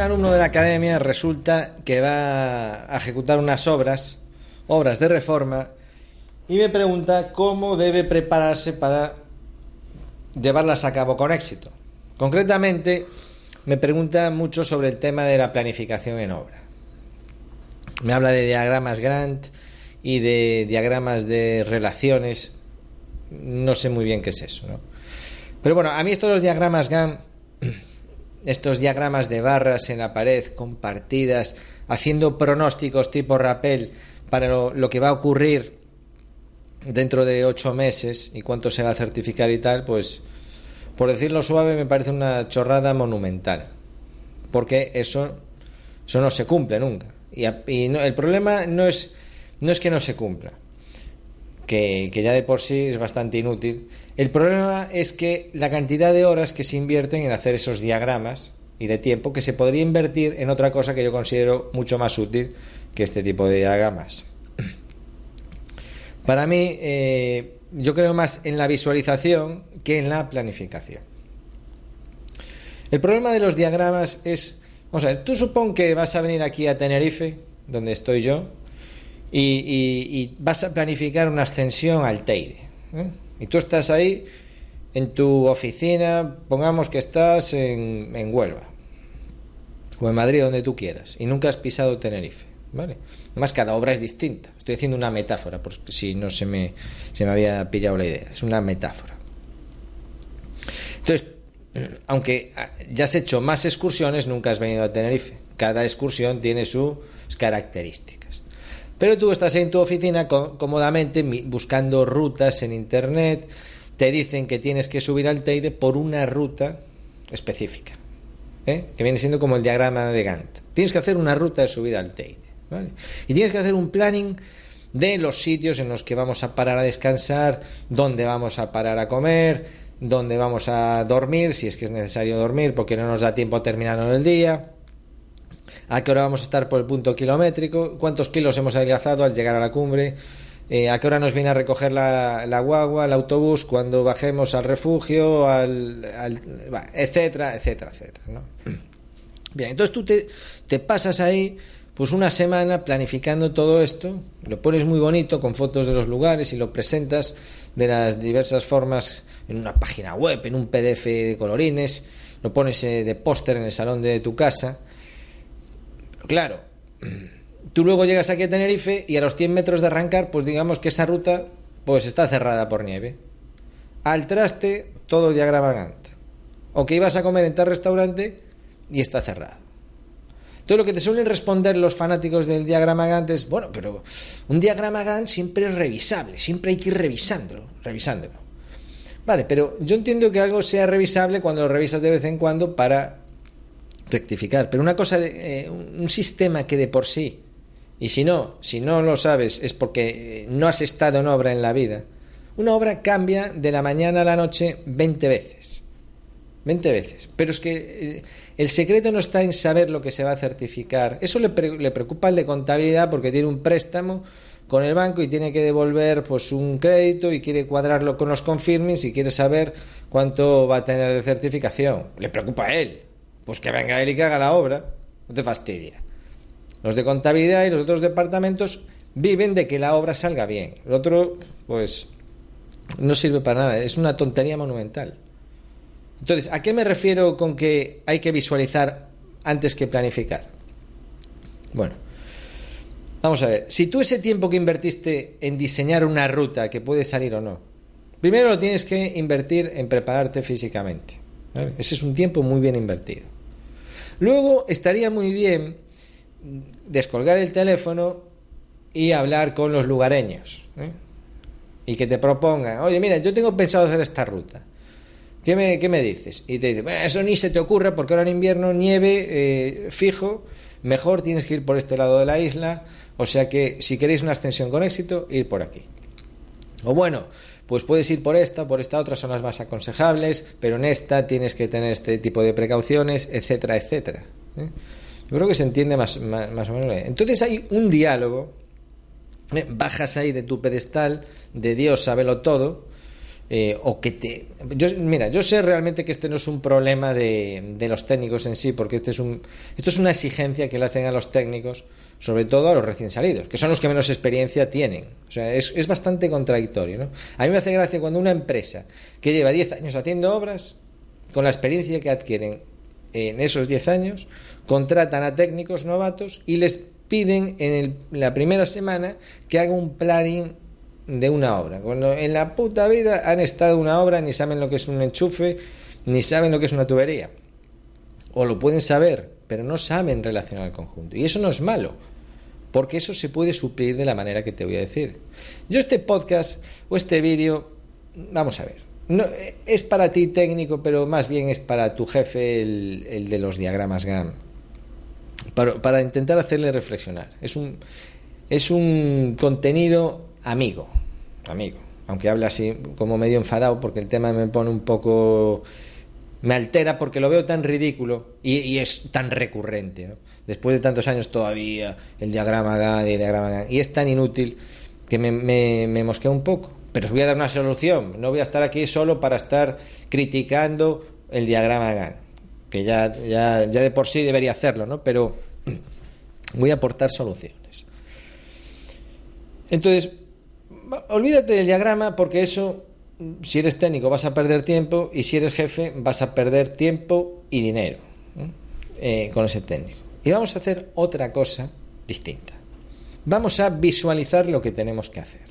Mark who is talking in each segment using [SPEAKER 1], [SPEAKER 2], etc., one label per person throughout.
[SPEAKER 1] alumno de la academia resulta que va a ejecutar unas obras, obras de reforma, y me pregunta cómo debe prepararse para llevarlas a cabo con éxito. Concretamente, me pregunta mucho sobre el tema de la planificación en obra. Me habla de diagramas Grant y de diagramas de relaciones. No sé muy bien qué es eso, ¿no? Pero bueno, a mí estos diagramas Gantt, estos diagramas de barras en la pared compartidas, haciendo pronósticos tipo rappel para lo, que va a ocurrir dentro de ocho meses y cuánto se va a certificar y tal, pues por decirlo suave me parece una chorrada monumental. Porque eso, eso no se cumple nunca. Y, el problema no es, no es que no se cumpla que, ya de por sí es bastante inútil. El problema es que la cantidad de horas que se invierten en hacer esos diagramas y de tiempo que se podría invertir en otra cosa que yo considero mucho más útil que este tipo de diagramas. Para mí, eh, yo creo más en la visualización que en la planificación. El problema de los diagramas es, vamos a ver, tú supón que vas a venir aquí a Tenerife, donde estoy yo, y, vas a planificar una ascensión al Teide. ¿eh? Y tú estás ahí en tu oficina, pongamos que estás en, Huelva o en Madrid, donde tú quieras, y nunca has pisado Tenerife. ¿vale? Además, cada obra es distinta. Estoy haciendo una metáfora, por si no se me, se me había pillado la idea. Es una metáfora. Entonces, aunque ya has hecho más excursiones, nunca has venido a Tenerife. Cada excursión tiene sus características. Pero tú estás en tu oficina cómodamente buscando rutas en Internet, te dicen que tienes que subir al Teide por una ruta específica, ¿eh? que viene siendo como el diagrama de Gantt. Tienes que hacer una ruta de subida al Teide. Y tienes que hacer un planning de los sitios en los que vamos a parar a descansar, dónde vamos a parar a comer, dónde vamos a dormir, si es que es necesario dormir porque no nos da tiempo a el día a qué hora vamos a estar por el punto kilométrico, cuántos kilos hemos adelgazado al llegar a la cumbre, eh, a qué hora nos viene a recoger la, guagua, el autobús, cuando bajemos al refugio, al, etcétera, etcétera, etcétera. ¿no? Bien, entonces tú te, te pasas ahí pues una semana planificando todo esto, lo pones muy bonito con fotos de los lugares y lo presentas de las diversas formas en una página web, en un PDF de colorines, lo pones eh, de póster en el salón de tu casa Claro, tú luego llegas aquí a Tenerife y a los 100 metros de arrancar, pues digamos que esa ruta pues está cerrada por nieve. Al traste, todo el diagrama Gantt. O que ibas a comer en tal restaurante y está cerrado. Todo lo que te suelen responder los fanáticos del diagrama Gantt es, bueno, pero un diagrama Gantt siempre es revisable, siempre hay que ir revisándolo, revisándolo. Vale, pero yo entiendo que algo sea revisable cuando lo revisas de vez en cuando para rectificar. Pero una cosa, eh, un sistema que de por sí, y si no, si no lo sabes, es porque no has estado en obra en la vida. Una obra cambia de la mañana a la noche 20 veces. 20 veces. Pero es que eh, el secreto no está en saber lo que se va a certificar. Eso le, le preocupa al de contabilidad porque tiene un préstamo con el banco y tiene que devolver pues un crédito y quiere cuadrarlo con los confirmings y quiere saber cuánto va a tener de certificación. Le preocupa a él. Pues que venga él y que haga la obra. No te fastidia. Los de contabilidad y los otros departamentos viven de que la obra salga bien. El otro, pues, no sirve para nada. Es una tontería monumental. Entonces, ¿a qué me refiero con que hay que visualizar antes que planificar? Bueno, vamos a ver. Si tú ese tiempo que invertiste en diseñar una ruta que puede salir o no, primero lo tienes que invertir en prepararte físicamente. Ese es un tiempo muy bien invertido. Luego estaría muy bien descolgar el teléfono y hablar con los lugareños. ¿eh? Y que te propongan, oye, mira, yo tengo pensado hacer esta ruta. ¿Qué me, qué me dices? Y te dicen, bueno, eso ni se te ocurre porque ahora en invierno nieve eh, fijo, mejor tienes que ir por este lado de la isla. O sea que si queréis una ascensión con éxito, ir por aquí. O bueno, pues puedes ir por esta, por esta otra son las más aconsejables, pero en esta tienes que tener este tipo de precauciones, etcétera, etcétera. ¿eh? Yo creo que se entiende más, más, o menos. Entonces hay un diálogo, ¿eh? bajas ahí de tu pedestal, de Dios, sábelo todo, eh, o que te... Yo, mira, yo sé realmente que este no es un problema de, de, los técnicos en sí, porque este es un, esto es una exigencia que le hacen a los técnicos, sobre todo a los recién salidos, que son los que menos experiencia tienen. O sea, es, es bastante contradictorio. ¿no? A mí me hace gracia cuando una empresa que lleva 10 años haciendo obras, con la experiencia que adquieren en esos 10 años, contratan a técnicos novatos y les piden en el, la primera semana que haga un planning de una obra. Cuando en la puta vida han estado una obra, ni saben lo que es un enchufe, ni saben lo que es una tubería. O lo pueden saber, pero no saben relacionar el conjunto. Y eso no es malo, porque eso se puede suplir de la manera que te voy a decir. Yo este podcast o este vídeo, vamos a ver, no, es para ti técnico, pero más bien es para tu jefe el, el de los diagramas GAM. Para, para, intentar hacerle reflexionar. Es un, es un contenido amigo, amigo. Aunque habla así como medio enfadado porque el tema me pone un poco... Me altera porque lo veo tan ridículo y, es tan recurrente. ¿no? Después de tantos años todavía el diagrama GAN y el diagrama GAN. Y es tan inútil que me, me, mosquea un poco. Pero os voy a dar una solución. No voy a estar aquí solo para estar criticando el diagrama GAN. Que ya, ya, ya de por sí debería hacerlo, ¿no? Pero voy a aportar soluciones. Entonces, olvídate del diagrama porque eso, si eres técnico vas a perder tiempo y si eres jefe vas a perder tiempo y dinero eh, con ese técnico. Y vamos a hacer otra cosa distinta. Vamos a visualizar lo que tenemos que hacer.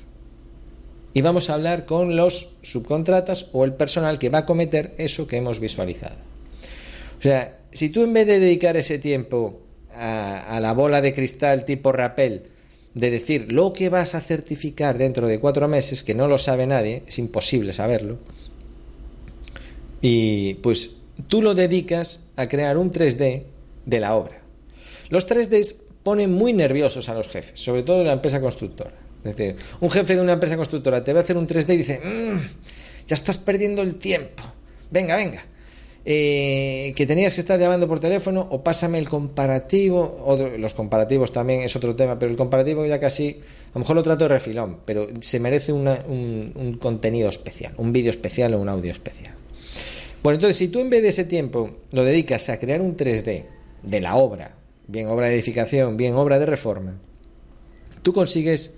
[SPEAKER 1] Y vamos a hablar con los subcontratas o el personal que va a cometer eso que hemos visualizado. O sea, si tú en vez de dedicar ese tiempo a, a la bola de cristal tipo rapel, de decir lo que vas a certificar dentro de cuatro meses, que no lo sabe nadie, es imposible saberlo, y pues tú lo dedicas a crear un 3D de la obra. Los 3D ponen muy nerviosos a los jefes, sobre todo en la empresa constructora. Es decir, un jefe de una empresa constructora te va a hacer un 3D y dice, mmm, ya estás perdiendo el tiempo, venga, venga, eh, que tenías que estar llamando por teléfono o pásame el comparativo, o los comparativos también es otro tema, pero el comparativo ya casi, a lo mejor lo trato de refilón, pero se merece un, un contenido especial, un vídeo especial o un audio especial. Bueno, entonces si tú en vez de ese tiempo lo dedicas a crear un 3D de la obra, bien obra de edificación, bien obra de reforma, tú consigues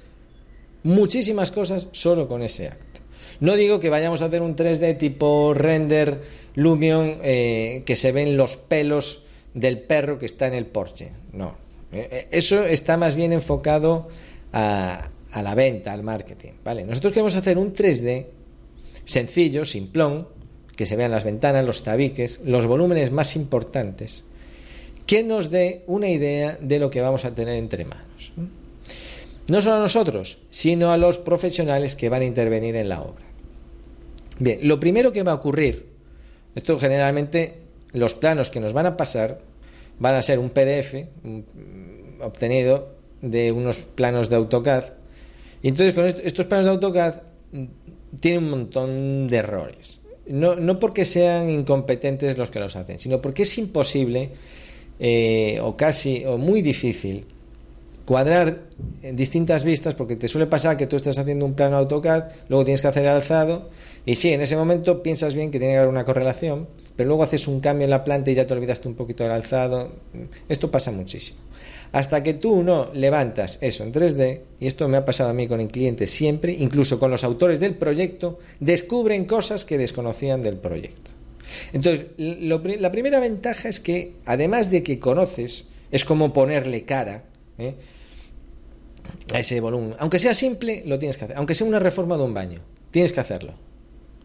[SPEAKER 1] muchísimas cosas solo con ese acto. No digo que vayamos a hacer un 3D tipo render Lumion eh, que se ven los pelos del perro que está en el Porsche. No. Eh, eh, eso está más bien enfocado a, a la venta, al marketing. ¿vale? Nosotros queremos hacer un 3D sencillo, simplón, que se vean las ventanas, los tabiques, los volúmenes más importantes, que nos dé una idea de lo que vamos a tener entre manos. No solo a nosotros, sino a los profesionales que van a intervenir en la obra. Bien, lo primero que va a ocurrir, esto generalmente los planos que nos van a pasar van a ser un PDF un, obtenido de unos planos de AutoCAD. Y entonces con estos planos de AutoCAD mm, tienen un montón de errores. No, no porque sean incompetentes los que los hacen, sino porque es imposible eh, o casi o muy difícil cuadrar en distintas vistas porque te suele pasar que tú estás haciendo un plano AutoCAD, luego tienes que hacer el alzado y sí, en ese momento piensas bien que tiene que haber una correlación, pero luego haces un cambio en la planta y ya te olvidaste un poquito del alzado. Esto pasa muchísimo. Hasta que tú no levantas eso en 3D, y esto me ha pasado a mí con el cliente siempre, incluso con los autores del proyecto, descubren cosas que desconocían del proyecto. Entonces, lo, la primera ventaja es que, además de que conoces, es como ponerle cara ¿eh? a ese volumen. Aunque sea simple, lo tienes que hacer. Aunque sea una reforma de un baño, tienes que hacerlo.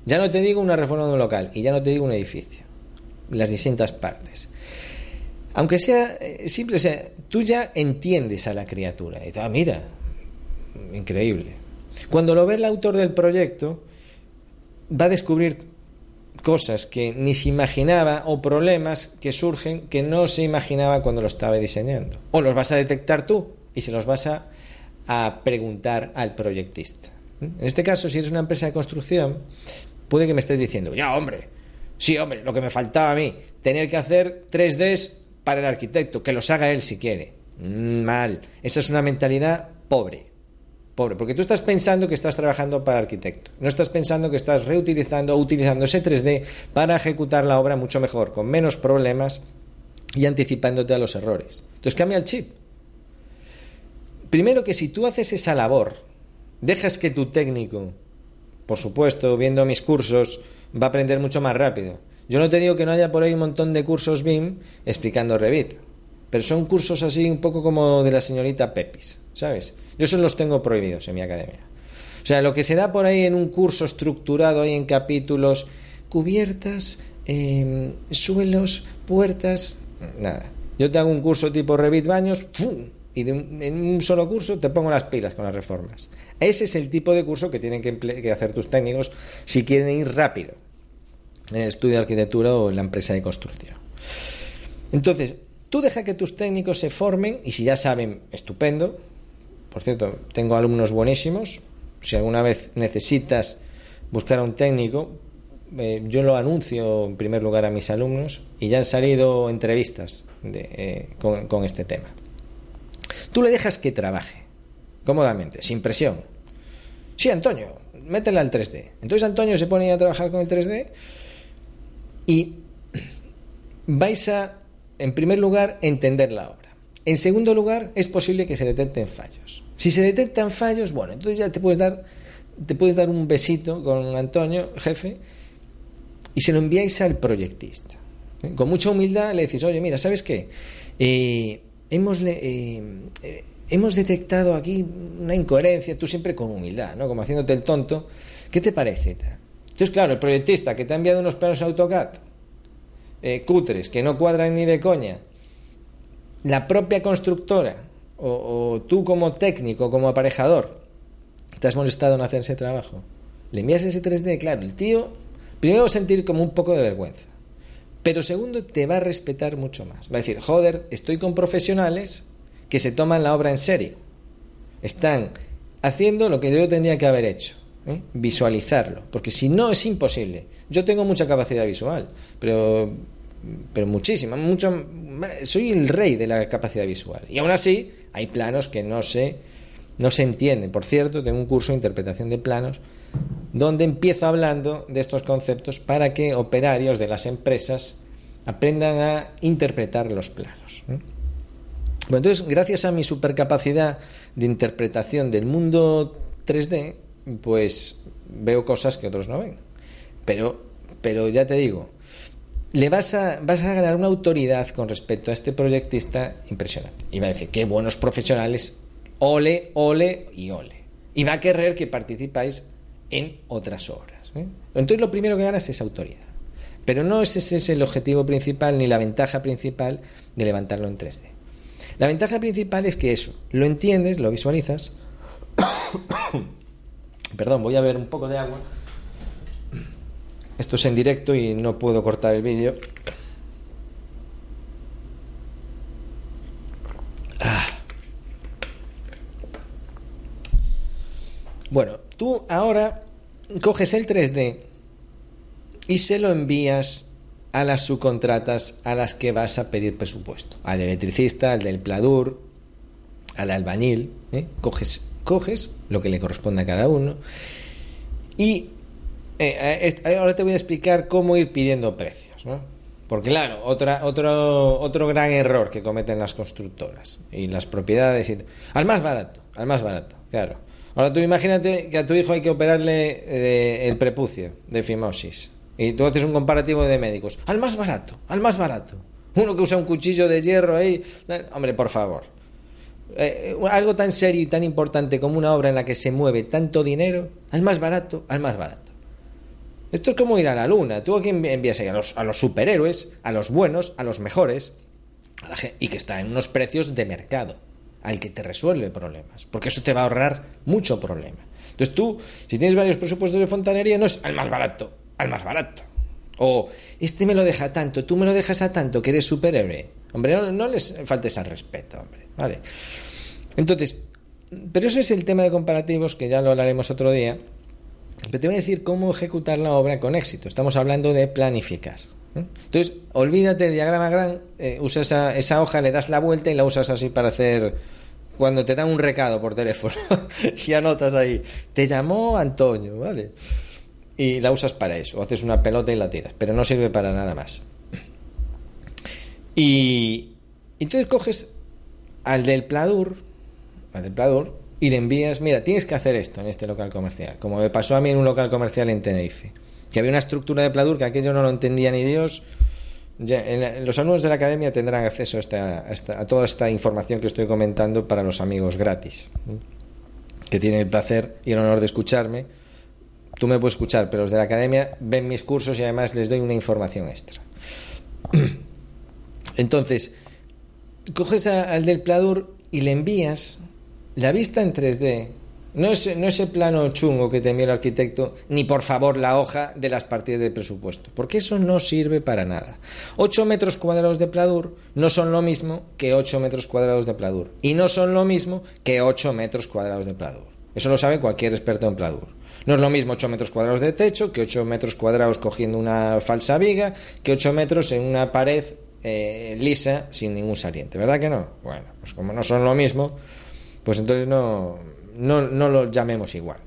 [SPEAKER 1] Ya no te digo una reforma de un local y ya no te digo un edificio, las distintas partes. Aunque sea eh, simple, o sea, tú ya entiendes a la criatura. Y ah, mira, increíble. Cuando lo ve el autor del proyecto, va a descubrir cosas que ni se imaginaba o problemas que surgen que no se imaginaba cuando lo estaba diseñando. O los vas a detectar tú y se los vas a, a preguntar al proyectista. En este caso, si eres una empresa de construcción, puede que me estés diciendo, ya hombre, sí hombre, lo que me faltaba a mí, tener que hacer 3Ds para el arquitecto, que los haga él si quiere. Mal, esa es una mentalidad pobre, Pobre, porque tú estás pensando que estás trabajando para arquitecto, no estás pensando que estás reutilizando o utilizando ese 3D para ejecutar la obra mucho mejor, con menos problemas y anticipándote a los errores. Entonces cambia el chip. Primero que si tú haces esa labor, dejas que tu técnico, por supuesto, viendo mis cursos, va a aprender mucho más rápido. Yo no te digo que no haya por ahí un montón de cursos BIM explicando Revit, pero son cursos así un poco como de la señorita Pepis, ¿sabes? Yo esos los tengo prohibidos en mi academia. O sea, lo que se da por ahí en un curso estructurado ahí en capítulos, cubiertas, em, suelos, puertas, nada. Yo te hago un curso tipo Revit Baños, y en un solo curso te pongo las pilas con las reformas. Ese es el tipo de curso que tienen que, hacer tus técnicos si quieren ir rápido en el estudio de arquitectura o en la empresa de construcción. Entonces, tú deja que tus técnicos se formen y si ya saben, estupendo, por cierto, tengo alumnos buenísimos. Si alguna vez necesitas buscar a un técnico, eh, yo lo anuncio en primer lugar a mis alumnos y ya han salido entrevistas eh, con, este tema. Tú le dejas que trabaje cómodamente, sin presión. Sí, Antonio, métela al 3D. Entonces Antonio se pone a trabajar con el 3D y vais a, en primer lugar, entender la obra. En segundo lugar, es posible que se detecten fallos. Si se detectan fallos, bueno, entonces ya te puedes dar, te puedes dar un besito con Antonio, jefe, y se lo enviáis al proyectista. ¿eh? Con mucha humildad le decís, oye, mira, ¿sabes qué? Eh, hemos, eh, hemos detectado aquí una incoherencia, tú siempre con humildad, ¿no? Como haciéndote el tonto. ¿Qué te parece? Entonces, claro, el proyectista que te ha enviado unos planos AutoCAD, cutres, que no cuadran ni de coña, la propia constructora o, tú como técnico, como aparejador, te has molestado en hacer ese trabajo, le envías ese 3D, claro, el tío primero va a sentir como un poco de vergüenza, pero segundo te va a respetar mucho más. Va a decir, joder, estoy con profesionales que se toman la obra en serio, están haciendo lo que yo tendría que haber hecho. ¿eh? visualizarlo, porque si no es imposible. Yo tengo mucha capacidad visual, pero pero muchísima, mucho, soy el rey de la capacidad visual. Y aún así, hay planos que no se, no se entienden. Por cierto, tengo un curso de interpretación de planos donde empiezo hablando de estos conceptos para que operarios de las empresas aprendan a interpretar los planos. Entonces, gracias a mi supercapacidad de interpretación del mundo 3D, pues veo cosas que otros no ven. Pero, pero ya te digo, le vas a, vas a ganar una autoridad con respecto a este proyectista impresionante. Y va a decir, qué buenos profesionales, ole, ole y ole. Y va a querer que participáis en otras obras. ¿eh? Entonces lo primero que ganas es autoridad. Pero no ese es el objetivo principal ni la ventaja principal de levantarlo en 3D. La ventaja principal es que eso, lo entiendes, lo visualizas. Perdón, voy a ver un poco de agua. Esto es en directo y no puedo cortar el vídeo. Ah. Bueno, tú ahora coges el 3D y se lo envías a las subcontratas a las que vas a pedir presupuesto. Al electricista, al del pladur, al albañil. ¿eh? Coges, coges lo que le corresponde a cada uno y eh, ahora te voy a explicar cómo ir pidiendo precios, ¿no? Porque claro, otra, otro, otro gran error que cometen las constructoras y las propiedades, al más barato, al más barato, claro. Ahora tú imagínate que a tu hijo hay que operarle eh, el prepucio de fimosis y tú haces un comparativo de médicos, al más barato, al más barato. Uno que usa un cuchillo de hierro ahí, hombre, por favor. algo tan serio y tan importante como una obra en la que se mueve tanto dinero, al más barato, al más barato. Esto es como ir a la luna. Tú aquí envías a los, a los superhéroes, a los buenos, a los mejores, y que está en unos precios de mercado, al que te resuelve problemas, porque eso te va a ahorrar mucho problema. Entonces tú, si tienes varios presupuestos de fontanería, no es al más barato, al más barato. O este me lo deja tanto, tú me lo dejas a tanto, que eres superhéroe. Hombre, no, no les faltes al respeto, hombre. Vale. Entonces, pero eso es el tema de comparativos, que ya lo hablaremos otro día pero te voy a decir cómo ejecutar la obra con éxito. Estamos hablando de planificar. Entonces, olvídate de diagrama gran, eh, usa esa, esa, hoja, le das la vuelta y la usas así para hacer cuando te dan un recado por teléfono y anotas ahí, te llamó Antonio, ¿vale? Y la usas para eso, haces una pelota y la tiras, pero no sirve para nada más. Y entonces coges al del Pladur, al Pladur, y le envías, mira, tienes que hacer esto en este local comercial, como me pasó a mí en un local comercial en Tenerife, que había una estructura de Pladur que aquello no lo entendía ni Dios. los alumnos de la academia tendrán acceso a, toda esta información que estoy comentando para los amigos gratis, que tienen el placer y el honor de escucharme. Tú me puedes escuchar, pero los de la academia ven mis cursos y además les doy una información extra. Entonces, coges al del Pladur y le envías la vista en 3D, no es, no ese plano chungo que te envía el arquitecto, ni por favor la hoja de las partidas del presupuesto, porque eso no sirve para nada. 8 metros cuadrados de Pladur no son lo mismo que 8 metros cuadrados de Pladur, y no son lo mismo que 8 metros cuadrados de Pladur. Eso lo sabe cualquier experto en Pladur. No es lo mismo 8 metros cuadrados de techo que 8 metros cuadrados cogiendo una falsa viga, que 8 metros en una pared eh, lisa sin ningún saliente, ¿verdad que no? Bueno, pues como no son lo mismo, pues entonces no, no, lo llamemos igual.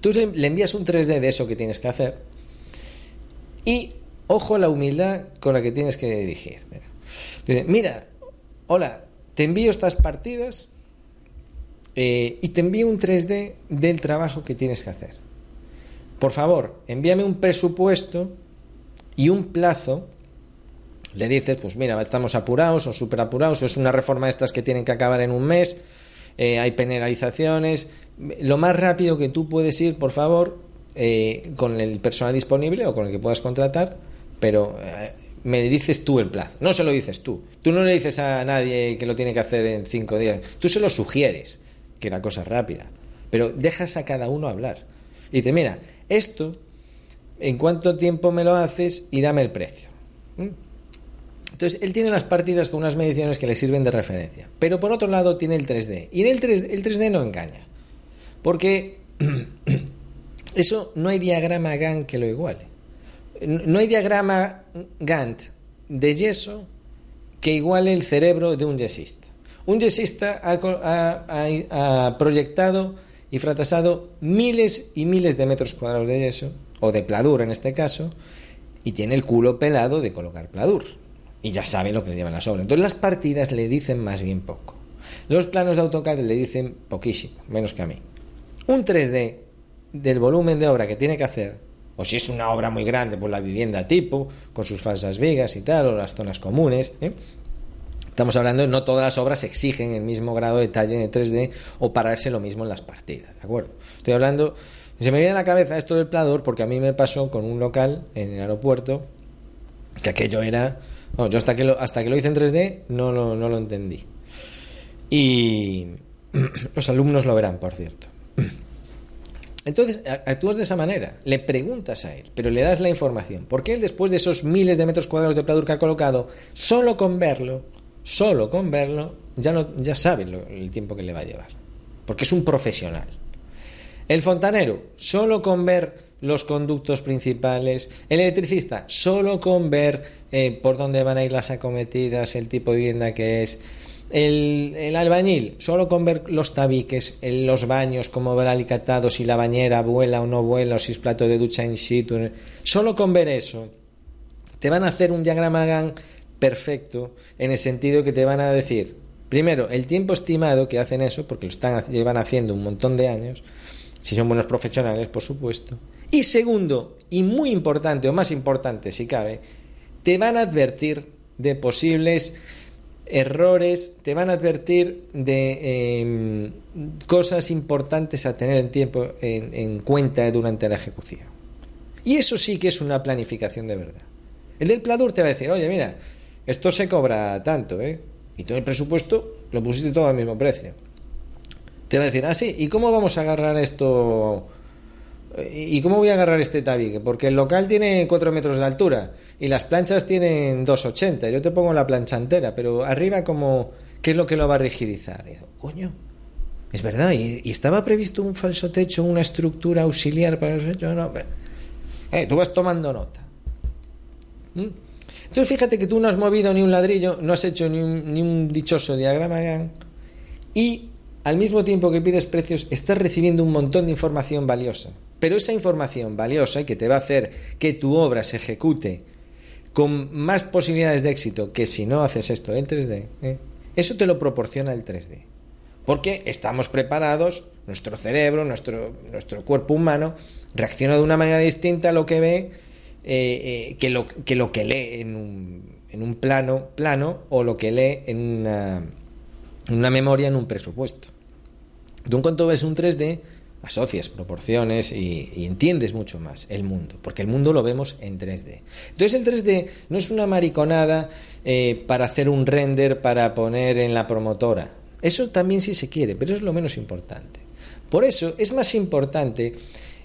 [SPEAKER 1] Tú le envías un 3D de eso que tienes que hacer y ojo a la humildad con la que tienes que dirigir. mira, hola, te envío estas partidas eh, y te envío un 3D del trabajo que tienes que hacer. Por favor, envíame un presupuesto y un plazo. Le dices, pues mira, estamos apurados o súper apurados, es una reforma de estas que tienen que acabar en un mes eh, hay penalizaciones. Lo más rápido que tú puedes ir, por favor, eh, con el personal disponible o con el que puedas contratar, pero me dices tú el plazo. No se lo dices tú. Tú no le dices a nadie que lo tiene que hacer en cinco días. Tú se lo sugieres, que la cosa es rápida. Pero dejas a cada uno hablar. Y dice, mira, esto, ¿en cuánto tiempo me lo haces? Y dame el precio. ¿Mm? Entonces, él tiene las partidas con unas mediciones que le sirven de referencia. Pero por otro lado tiene el 3D. Y en el 3D, el 3D no engaña. Porque eso no hay diagrama Gantt que lo iguale. No hay diagrama Gantt de yeso que iguale el cerebro de un yesista. Un yesista ha, proyectado y fracasado miles y miles de metros cuadrados de yeso, o de pladur en este caso, y tiene el culo pelado de colocar pladur y ya sabe lo que le llevan las obras. Entonces las partidas le dicen más bien poco. Los planos de AutoCAD le dicen poquísimo, menos que a mí. Un 3D del volumen de obra que tiene que hacer, o si es una obra muy grande, pues la vivienda tipo, con sus falsas vigas y tal, o las zonas comunes. ¿eh? Estamos hablando no todas las obras exigen el mismo grado de detalle en 3D o pararse lo mismo en las partidas, ¿de acuerdo? Estoy hablando, se me viene a la cabeza esto del plador porque a mí me pasó con un local en el aeropuerto que aquello era yo hasta que, lo, hasta que lo hice en 3D no, no, no lo entendí. Y los alumnos lo verán, por cierto. Entonces, actúas de esa manera, le preguntas a él, pero le das la información. Porque él, después de esos miles de metros cuadrados de pladur que ha colocado, solo con verlo, solo con verlo, ya, no, ya sabe el tiempo que le va a llevar. Porque es un profesional. El fontanero, solo con ver los conductos principales. El electricista, solo con ver eh, por dónde van a ir las acometidas, el tipo de vivienda que es. El, albañil, solo con ver los tabiques, los baños, cómo va el alicatado, si la bañera vuela o no vuela, si es plato de ducha in situ. Solo con ver eso, te van a hacer un diagrama Gantt perfecto en el sentido que te van a decir, primero, el tiempo estimado que hacen eso, porque lo están, llevan haciendo un montón de años, si son buenos profesionales, por supuesto, y segundo, y muy importante, o más importante si cabe, te van a advertir de posibles errores, te van a advertir de em, cosas importantes a tener en, tiempo, en, cuenta durante la ejecución. Y eso sí que es una planificación de verdad. El del Pladur te va a decir, oye, mira, esto se cobra tanto, ¿eh? Y todo el presupuesto lo pusiste todo al mismo precio. Te va a decir, ah, sí, ¿y cómo vamos a agarrar esto ¿Y cómo voy a agarrar este tabique? Porque el local tiene 4 metros de altura y las planchas tienen 2,80. Yo te pongo la plancha entera, pero arriba, como, ¿qué es lo que lo va a rigidizar? Y digo, coño, es verdad. ¿Y, estaba previsto un falso techo, una estructura auxiliar para el techo? No, eh, tú vas tomando nota. ¿Mm? Entonces, fíjate que tú no has movido ni un ladrillo, no has hecho ni un, ni un dichoso diagrama y al mismo tiempo que pides precios, estás recibiendo un montón de información valiosa. Pero esa información valiosa que te va a hacer que tu obra se ejecute con más posibilidades de éxito que si no haces esto en 3D, ¿eh? eso te lo proporciona el 3D. Porque estamos preparados, nuestro cerebro, nuestro, nuestro cuerpo humano, reacciona de una manera distinta a lo que ve eh, eh, que, lo, que, lo, que lee en un, en un plano, plano o lo que lee en una, memoria en un presupuesto. Tú en cuanto ves un 3D, asocias proporciones y, entiendes mucho más el mundo, porque el mundo lo vemos en 3D. Entonces el 3D no es una mariconada eh, para hacer un render para poner en la promotora. Eso también sí se quiere, pero es lo menos importante. Por eso es más importante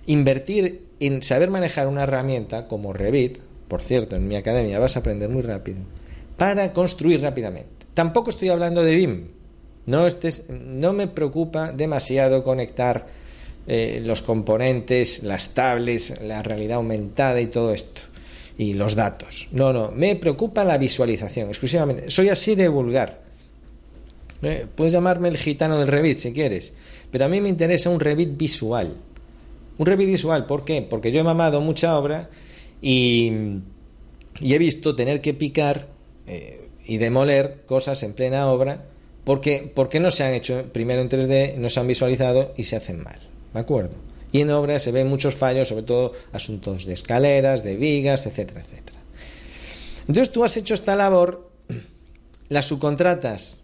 [SPEAKER 1] invertir en saber manejar una herramienta como Revit, por cierto, en mi academia vas a aprender muy rápido, para construir rápidamente. Tampoco estoy hablando de BIM, no, estés, no me preocupa demasiado conectar eh, los componentes, las tablets, la realidad aumentada y todo esto. Y los datos. No, no, me preocupa la visualización exclusivamente. Soy así de vulgar. Eh, puedes llamarme el gitano del Revit si quieres, pero a mí me interesa un Revit visual. Un Revit visual, ¿por qué? Porque yo he mamado mucha obra y, he visto tener que picar eh, y demoler cosas en plena obra porque, porque no se han hecho primero en 3D, no se han visualizado y se hacen mal. ¿De acuerdo? Y en obra se ven muchos fallos, sobre todo asuntos de escaleras, de vigas, etcétera, etcétera. Entonces tú has hecho esta labor, las subcontratas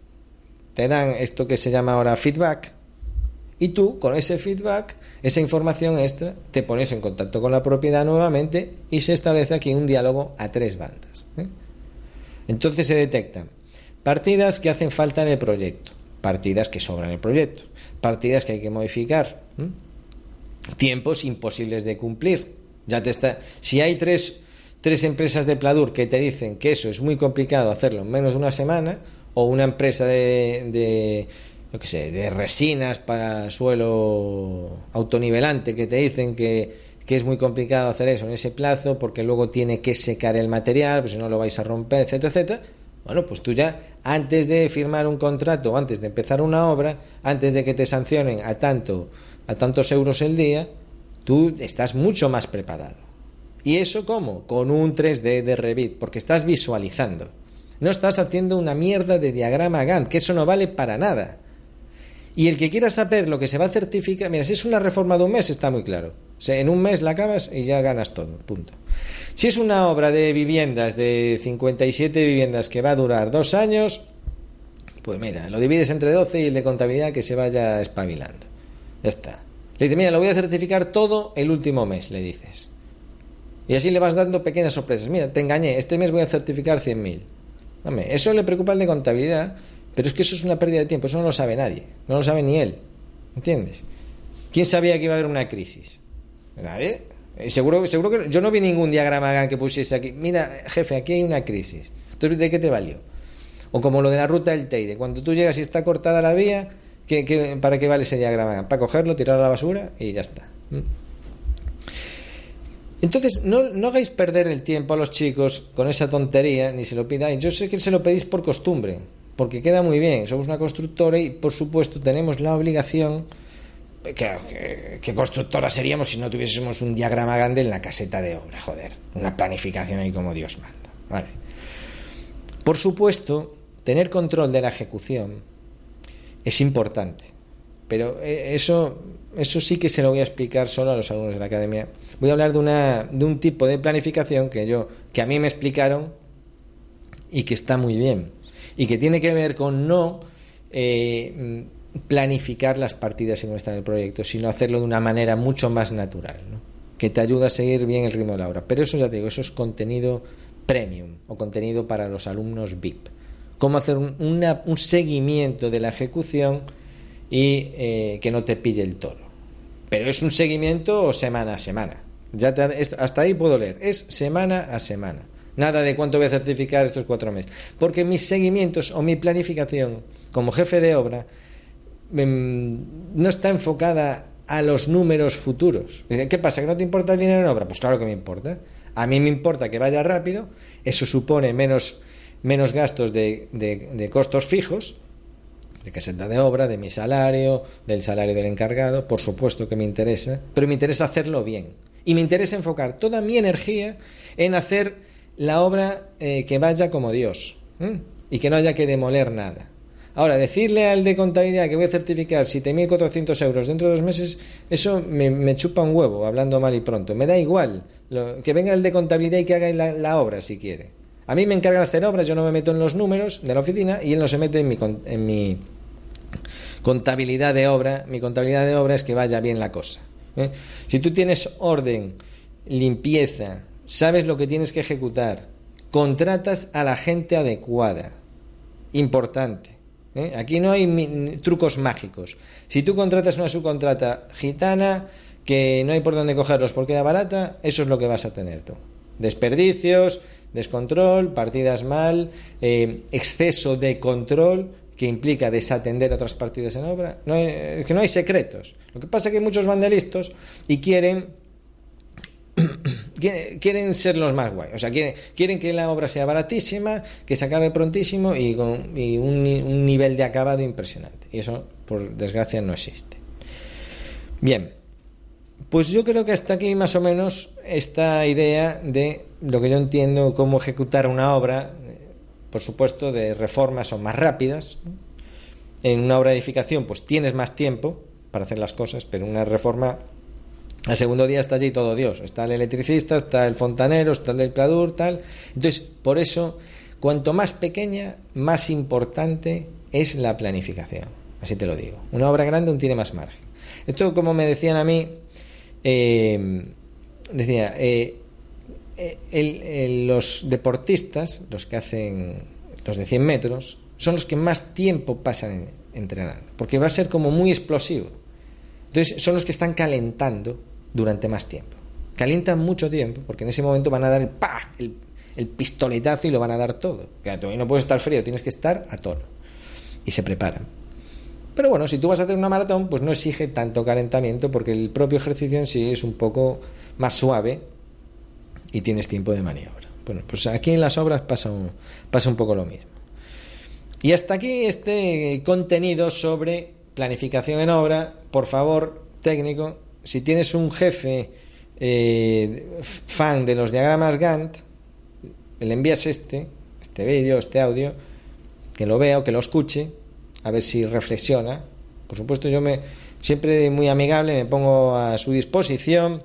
[SPEAKER 1] te dan esto que se llama ahora feedback, y tú con ese feedback, esa información extra, te pones en contacto con la propiedad nuevamente y se establece aquí un diálogo a tres bandas. ¿eh? Entonces se detectan Partidas que hacen falta en el proyecto, partidas que sobran en el proyecto, partidas que hay que modificar, tiempos imposibles de cumplir. Ya te está, si hay tres, tres empresas de Pladur que te dicen que eso es muy complicado hacerlo en menos de una semana, o una empresa de que sé, de resinas para suelo autonivelante que te dicen que, que es muy complicado hacer eso en ese plazo porque luego tiene que secar el material, pues si no lo vais a romper, etcétera, etcétera. Bueno, pues tú ya antes de firmar un contrato, antes de empezar una obra, antes de que te sancionen a tanto a tantos euros el día, tú estás mucho más preparado. ¿Y eso cómo? Con un 3D de Revit, porque estás visualizando. No estás haciendo una mierda de diagrama Gantt, que eso no vale para nada. Y el que quiera saber lo que se va a certificar, mira, si es una reforma de un mes, está muy claro. En un mes la acabas y ya ganas todo, punto. Si es una obra de viviendas, de 57 viviendas que va a durar dos años, pues mira, lo divides entre 12 y el de contabilidad que se vaya espabilando. Ya está. Le dices, mira, lo voy a certificar todo el último mes, le dices. Y así le vas dando pequeñas sorpresas. Mira, te engañé, este mes voy a certificar 100.000. Eso le preocupa al de contabilidad, pero es que eso es una pérdida de tiempo, eso no lo sabe nadie, no lo sabe ni él. ¿Entiendes? ¿Quién sabía que iba a haber una crisis? ¿Nadie? Eh, seguro, seguro que yo no vi ningún diagrama que pusiese aquí. Mira, jefe, aquí hay una crisis. Entonces, ¿de qué te valió? O como lo de la ruta del Teide. Cuando tú llegas y está cortada la vía, ¿qué, para qué vale ese diagrama? Para cogerlo, tirarlo a la basura y ya está. ¿Mm? Entonces, no, no hagáis perder el tiempo a los chicos con esa tontería, ni se lo pidáis. Yo sé que se lo pedís por costumbre, porque queda muy bien. Somos una constructora y, por supuesto, tenemos la obligación ¿Qué, constructora seríamos si no tuviésemos un diagrama grande en la caseta de obra? Joder, una planificación ahí como Dios manda. Vale. Por supuesto, tener control de la ejecución es importante, pero eh, eso, eso sí que se lo voy a explicar solo a los alumnos de la academia. Voy a hablar de, una, de un tipo de planificación que, yo, que a mí me explicaron y que está muy bien, y que tiene que ver con no... Eh, planificar las partidas en está en el proyecto, sino hacerlo de una manera mucho más natural, que te ayuda a seguir bien el ritmo de la obra. Pero eso ya te digo, eso es contenido premium o contenido para los alumnos VIP. Cómo hacer un, seguimiento de la ejecución y eh, que no te pille el toro. Pero es un seguimiento semana a semana. Ya hasta ahí puedo leer. Es semana a semana. Nada de cuánto voy a certificar estos cuatro meses. Porque mis seguimientos o mi planificación como jefe de obra Em, no está enfocada a los números futuros. ¿Qué pasa? ¿Que no te importa el dinero en obra? Pues claro que me importa. A mí me importa que vaya rápido, eso supone menos, menos gastos de, de, costos fijos de caseta de obra, de mi salario, del salario del encargado, por supuesto que me interesa, pero me interesa hacerlo bien. Y me interesa enfocar toda mi energía en hacer la obra eh, que vaya como Dios y que no haya que demoler nada. Ahora, decirle al de contabilidad que voy a certificar 7.400 euros dentro de dos meses, eso me, chupa un huevo, hablando mal y pronto. Me da igual que venga el de contabilidad y que haga la, obra si quiere. A mí me encargan de hacer obras, yo no me meto en los números de la oficina y él no se mete en mi, en mi contabilidad de obra. Mi contabilidad de obra es que vaya bien la cosa. ¿eh? Si tú tienes orden, limpieza, sabes lo que tienes que ejecutar, contratas a la gente adecuada. Importante. ¿eh? Aquí no hay trucos mágicos. Si tú contratas una subcontrata gitana que no hay por dónde cogerlos porque era barata, eso es lo que vas a tener tú. Desperdicios, descontrol, partidas mal, eh, exceso de control que implica desatender otras partidas en obra. No que no hay secretos. Lo que pasa es que hay muchos vandelistas y quieren quieren ser los más guay. O sea, quieren, que la obra sea baratísima, que se acabe prontísimo y con un, un, nivel de acabado impresionante. Y eso, por desgracia, no existe. Bien, pues yo creo que hasta aquí más o menos esta idea de lo que yo entiendo cómo ejecutar una obra, por supuesto, de reformas son más rápidas. En una obra de edificación, pues tienes más tiempo para hacer las cosas, pero una reforma al segundo día está allí todo Dios. Está el electricista, está el fontanero, está el del pladur, tal. Entonces, por eso, cuanto más pequeña, más importante es la planificación. Así te lo digo. Una obra grande aún tiene más margen. Esto, como me decían a mí, eh, decía, eh, los deportistas, los que hacen los de 100 metros, son los que más tiempo pasan entrenando, porque va a ser como muy explosivo. Entonces, son los que están calentando durante más tiempo. Calientan mucho tiempo porque en ese momento van a dar el, ¡pah! el, pistoletazo y lo van a dar todo. Y no puedes estar frío, tienes que estar a tono. Y se preparan. Pero bueno, si tú vas a hacer una maratón, pues no exige tanto calentamiento porque el propio ejercicio en sí es un poco más suave y tienes tiempo de maniobra. Bueno, pues aquí en las obras pasa un, pasa un poco lo mismo. Y hasta aquí este contenido sobre planificación en obra. Por favor, técnico, si tienes un jefe eh, fan de los diagramas Gantt, le envías este, este vídeo, este audio, que lo vea o que lo escuche, a ver si reflexiona. Por supuesto, yo me siempre muy amigable me pongo a su disposición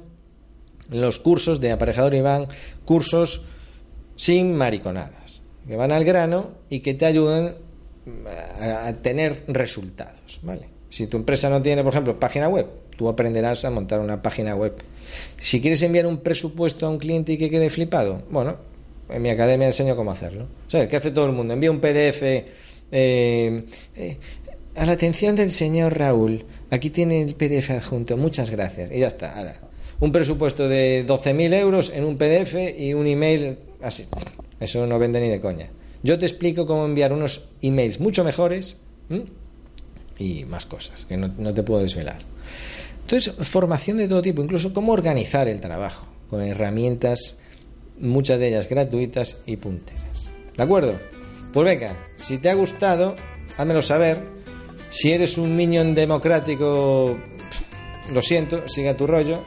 [SPEAKER 1] los cursos de aparejador Iván, cursos sin mariconadas, que van al grano y que te ayuden a, a tener resultados, ¿vale? Si tu empresa no tiene, por ejemplo, página web, tú aprenderás a montar una página web. Si quieres enviar un presupuesto a un cliente y que quede flipado, bueno, en mi academia enseño cómo hacerlo. Sea, ¿qué hace todo el mundo? Envía un PDF eh, eh, a la atención del señor Raúl. Aquí tiene el PDF adjunto. Muchas gracias. Y ya está. Ahora, un presupuesto de 12.000 euros en un PDF y un email así. Eso no vende ni de coña. Yo te explico cómo enviar unos emails mucho mejores y más cosas que no te puedo desvelar. Entonces, formación de todo tipo, incluso cómo organizar el trabajo, con herramientas, muchas de ellas gratuitas y punteras. ¿De acuerdo? Pues venga, si te ha gustado, házmelo saber. Si eres un minion democrático, lo siento, siga tu rollo.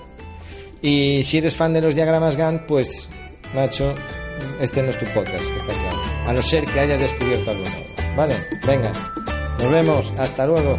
[SPEAKER 1] Y si eres fan de los diagramas Gantt, pues, macho, este no es tu podcast, está claro. A no ser que hayas descubierto algo nuevo. ¿Vale? Venga, nos vemos, hasta luego.